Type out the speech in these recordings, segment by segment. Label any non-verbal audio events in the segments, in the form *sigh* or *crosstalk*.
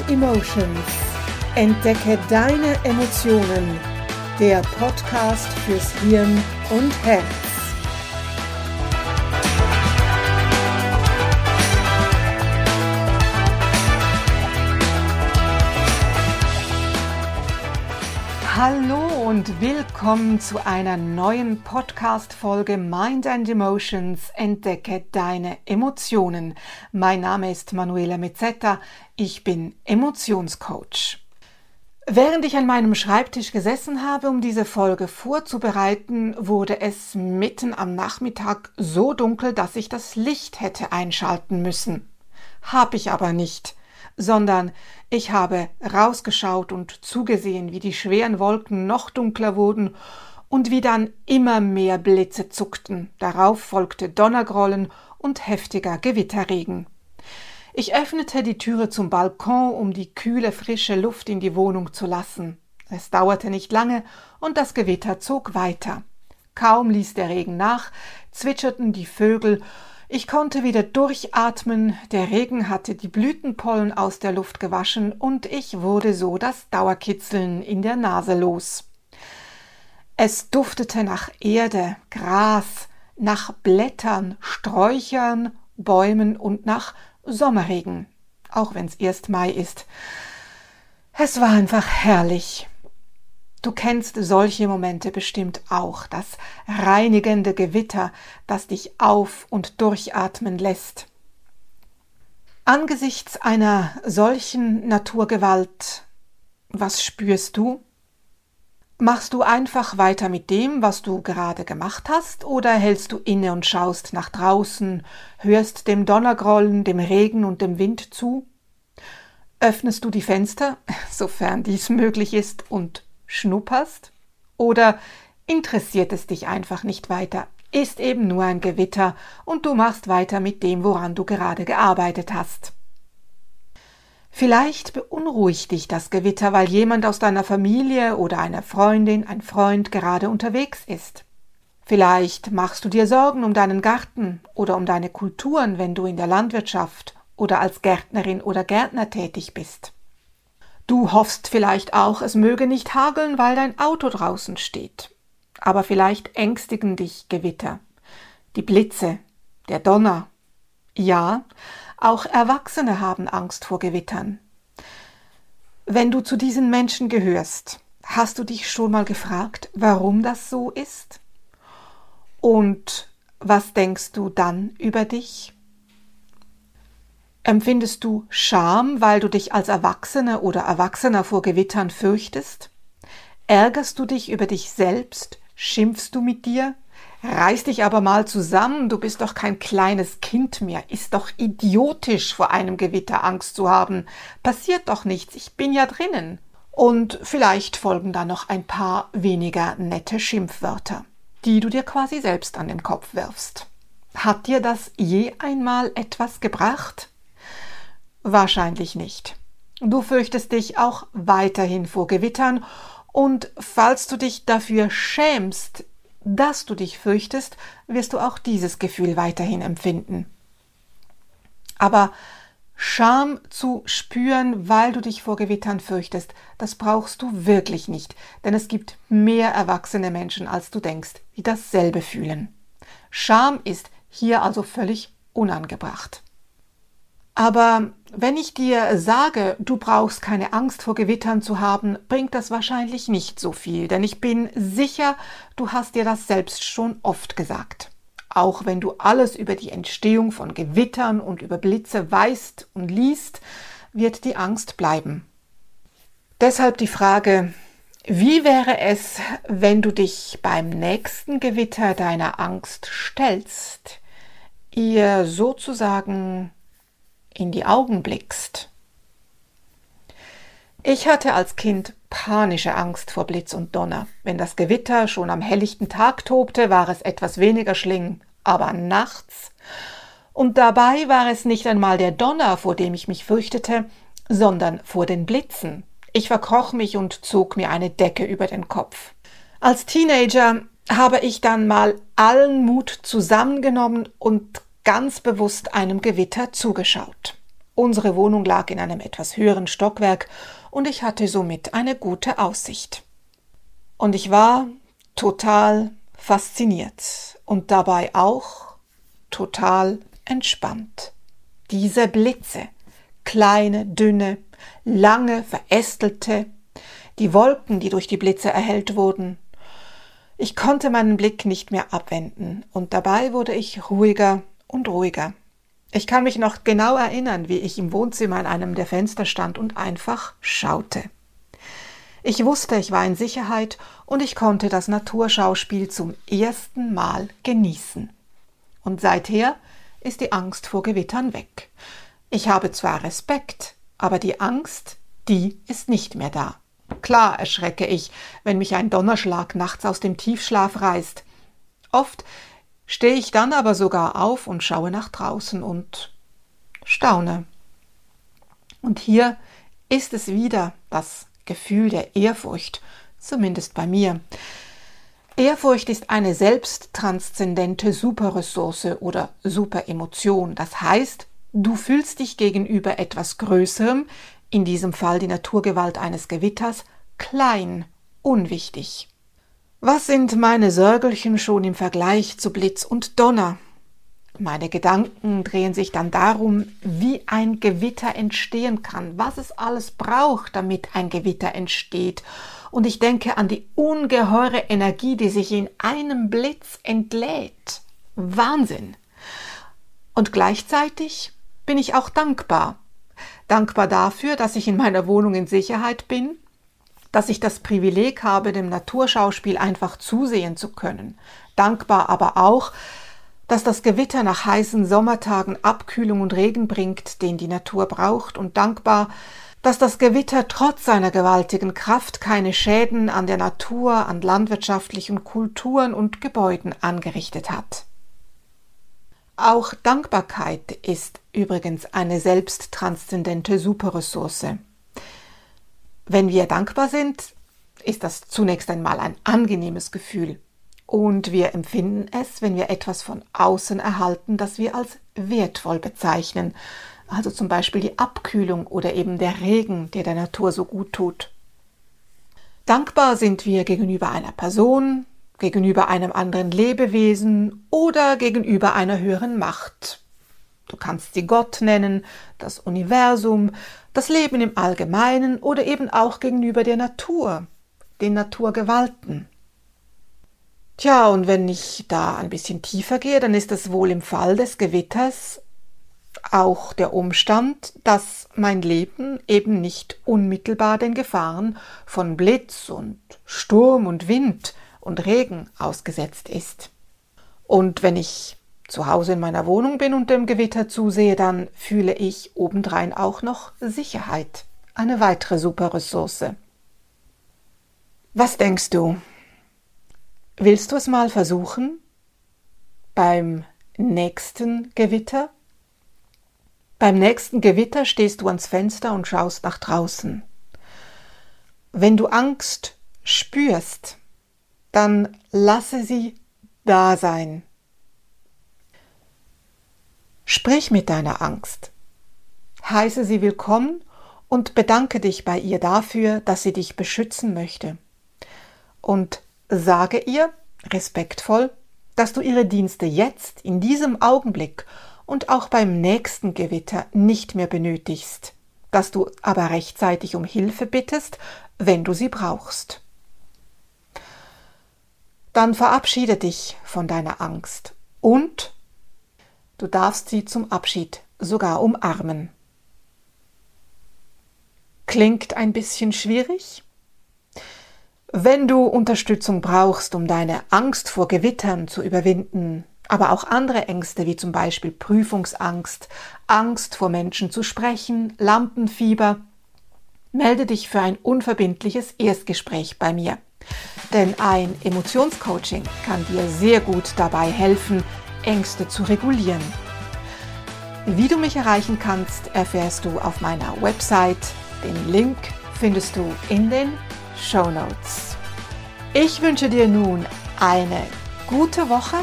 and Emotions. Entdecke deine Emotionen. Der Podcast fürs Hirn und Herz. Hallo und willkommen zu einer neuen Podcast-Folge Mind and Emotions. Entdecke deine Emotionen. Mein Name ist Manuela Mezzetta. Ich bin Emotionscoach. Während ich an meinem Schreibtisch gesessen habe, um diese Folge vorzubereiten, wurde es mitten am Nachmittag so dunkel, dass ich das Licht hätte einschalten müssen. Hab ich aber nicht sondern ich habe rausgeschaut und zugesehen, wie die schweren Wolken noch dunkler wurden und wie dann immer mehr Blitze zuckten. Darauf folgte Donnergrollen und heftiger Gewitterregen. Ich öffnete die Türe zum Balkon, um die kühle, frische Luft in die Wohnung zu lassen. Es dauerte nicht lange und das Gewitter zog weiter. Kaum ließ der Regen nach, zwitscherten die Vögel ich konnte wieder durchatmen, der Regen hatte die Blütenpollen aus der Luft gewaschen und ich wurde so das Dauerkitzeln in der Nase los. Es duftete nach Erde, Gras, nach Blättern, Sträuchern, Bäumen und nach Sommerregen, auch wenn's erst Mai ist. Es war einfach herrlich. Du kennst solche Momente bestimmt auch, das reinigende Gewitter, das dich auf und durchatmen lässt. Angesichts einer solchen Naturgewalt, was spürst du? Machst du einfach weiter mit dem, was du gerade gemacht hast, oder hältst du inne und schaust nach draußen, hörst dem Donnergrollen, dem Regen und dem Wind zu? Öffnest du die Fenster, *laughs* sofern dies möglich ist, und schnupperst? Oder interessiert es dich einfach nicht weiter? Ist eben nur ein Gewitter und du machst weiter mit dem, woran du gerade gearbeitet hast. Vielleicht beunruhigt dich das Gewitter, weil jemand aus deiner Familie oder eine Freundin, ein Freund gerade unterwegs ist. Vielleicht machst du dir Sorgen um deinen Garten oder um deine Kulturen, wenn du in der Landwirtschaft oder als Gärtnerin oder Gärtner tätig bist. Du hoffst vielleicht auch, es möge nicht hageln, weil dein Auto draußen steht. Aber vielleicht ängstigen dich Gewitter, die Blitze, der Donner. Ja, auch Erwachsene haben Angst vor Gewittern. Wenn du zu diesen Menschen gehörst, hast du dich schon mal gefragt, warum das so ist? Und was denkst du dann über dich? Empfindest du Scham, weil du dich als Erwachsene oder Erwachsener vor Gewittern fürchtest? Ärgerst du dich über dich selbst? Schimpfst du mit dir? Reiß dich aber mal zusammen, du bist doch kein kleines Kind mehr, ist doch idiotisch vor einem Gewitter Angst zu haben. Passiert doch nichts, ich bin ja drinnen. Und vielleicht folgen da noch ein paar weniger nette Schimpfwörter, die du dir quasi selbst an den Kopf wirfst. Hat dir das je einmal etwas gebracht? Wahrscheinlich nicht. Du fürchtest dich auch weiterhin vor Gewittern und falls du dich dafür schämst, dass du dich fürchtest, wirst du auch dieses Gefühl weiterhin empfinden. Aber Scham zu spüren, weil du dich vor Gewittern fürchtest, das brauchst du wirklich nicht, denn es gibt mehr erwachsene Menschen, als du denkst, die dasselbe fühlen. Scham ist hier also völlig unangebracht. Aber wenn ich dir sage, du brauchst keine Angst vor Gewittern zu haben, bringt das wahrscheinlich nicht so viel, denn ich bin sicher, du hast dir das selbst schon oft gesagt. Auch wenn du alles über die Entstehung von Gewittern und über Blitze weißt und liest, wird die Angst bleiben. Deshalb die Frage, wie wäre es, wenn du dich beim nächsten Gewitter deiner Angst stellst, ihr sozusagen in die Augen blickst. Ich hatte als Kind panische Angst vor Blitz und Donner. Wenn das Gewitter schon am helllichten Tag tobte, war es etwas weniger schlimm, aber nachts. Und dabei war es nicht einmal der Donner, vor dem ich mich fürchtete, sondern vor den Blitzen. Ich verkroch mich und zog mir eine Decke über den Kopf. Als Teenager habe ich dann mal allen Mut zusammengenommen und ganz bewusst einem Gewitter zugeschaut. Unsere Wohnung lag in einem etwas höheren Stockwerk und ich hatte somit eine gute Aussicht. Und ich war total fasziniert und dabei auch total entspannt. Diese Blitze, kleine, dünne, lange, verästelte, die Wolken, die durch die Blitze erhellt wurden. Ich konnte meinen Blick nicht mehr abwenden, und dabei wurde ich ruhiger und ruhiger. Ich kann mich noch genau erinnern, wie ich im Wohnzimmer an einem der Fenster stand und einfach schaute. Ich wusste, ich war in Sicherheit und ich konnte das Naturschauspiel zum ersten Mal genießen. Und seither ist die Angst vor Gewittern weg. Ich habe zwar Respekt, aber die Angst, die ist nicht mehr da. Klar erschrecke ich, wenn mich ein Donnerschlag nachts aus dem Tiefschlaf reißt. Oft stehe ich dann aber sogar auf und schaue nach draußen und staune. Und hier ist es wieder das Gefühl der Ehrfurcht, zumindest bei mir. Ehrfurcht ist eine selbsttranszendente Superressource oder Superemotion. Das heißt, du fühlst dich gegenüber etwas Größerem, in diesem Fall die Naturgewalt eines Gewitters, klein, unwichtig. Was sind meine Sörgelchen schon im Vergleich zu Blitz und Donner? Meine Gedanken drehen sich dann darum, wie ein Gewitter entstehen kann, was es alles braucht, damit ein Gewitter entsteht. Und ich denke an die ungeheure Energie, die sich in einem Blitz entlädt. Wahnsinn. Und gleichzeitig bin ich auch dankbar, dankbar dafür, dass ich in meiner Wohnung in Sicherheit bin, dass ich das Privileg habe, dem Naturschauspiel einfach zusehen zu können. Dankbar aber auch, dass das Gewitter nach heißen Sommertagen Abkühlung und Regen bringt, den die Natur braucht, und dankbar, dass das Gewitter trotz seiner gewaltigen Kraft keine Schäden an der Natur, an landwirtschaftlichen Kulturen und Gebäuden angerichtet hat. Auch Dankbarkeit ist übrigens eine selbsttranszendente Superressource. Wenn wir dankbar sind, ist das zunächst einmal ein angenehmes Gefühl. Und wir empfinden es, wenn wir etwas von außen erhalten, das wir als wertvoll bezeichnen. Also zum Beispiel die Abkühlung oder eben der Regen, der der Natur so gut tut. Dankbar sind wir gegenüber einer Person, gegenüber einem anderen Lebewesen oder gegenüber einer höheren Macht. Du kannst sie Gott nennen, das Universum, das Leben im Allgemeinen oder eben auch gegenüber der Natur, den Naturgewalten. Tja, und wenn ich da ein bisschen tiefer gehe, dann ist es wohl im Fall des Gewitters auch der Umstand, dass mein Leben eben nicht unmittelbar den Gefahren von Blitz und Sturm und Wind und Regen ausgesetzt ist. Und wenn ich zu Hause in meiner Wohnung bin und dem Gewitter zusehe, dann fühle ich obendrein auch noch Sicherheit. Eine weitere super Ressource. Was denkst du? Willst du es mal versuchen? Beim nächsten Gewitter? Beim nächsten Gewitter stehst du ans Fenster und schaust nach draußen. Wenn du Angst spürst, dann lasse sie da sein. Sprich mit deiner Angst. Heiße sie willkommen und bedanke dich bei ihr dafür, dass sie dich beschützen möchte. Und sage ihr respektvoll, dass du ihre Dienste jetzt, in diesem Augenblick und auch beim nächsten Gewitter nicht mehr benötigst, dass du aber rechtzeitig um Hilfe bittest, wenn du sie brauchst. Dann verabschiede dich von deiner Angst und Du darfst sie zum Abschied sogar umarmen. Klingt ein bisschen schwierig? Wenn du Unterstützung brauchst, um deine Angst vor Gewittern zu überwinden, aber auch andere Ängste wie zum Beispiel Prüfungsangst, Angst vor Menschen zu sprechen, Lampenfieber, melde dich für ein unverbindliches Erstgespräch bei mir. Denn ein Emotionscoaching kann dir sehr gut dabei helfen, Ängste zu regulieren. Wie du mich erreichen kannst, erfährst du auf meiner Website. Den Link findest du in den Show Notes. Ich wünsche dir nun eine gute Woche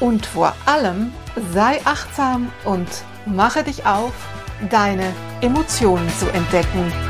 und vor allem sei achtsam und mache dich auf deine Emotionen zu entdecken.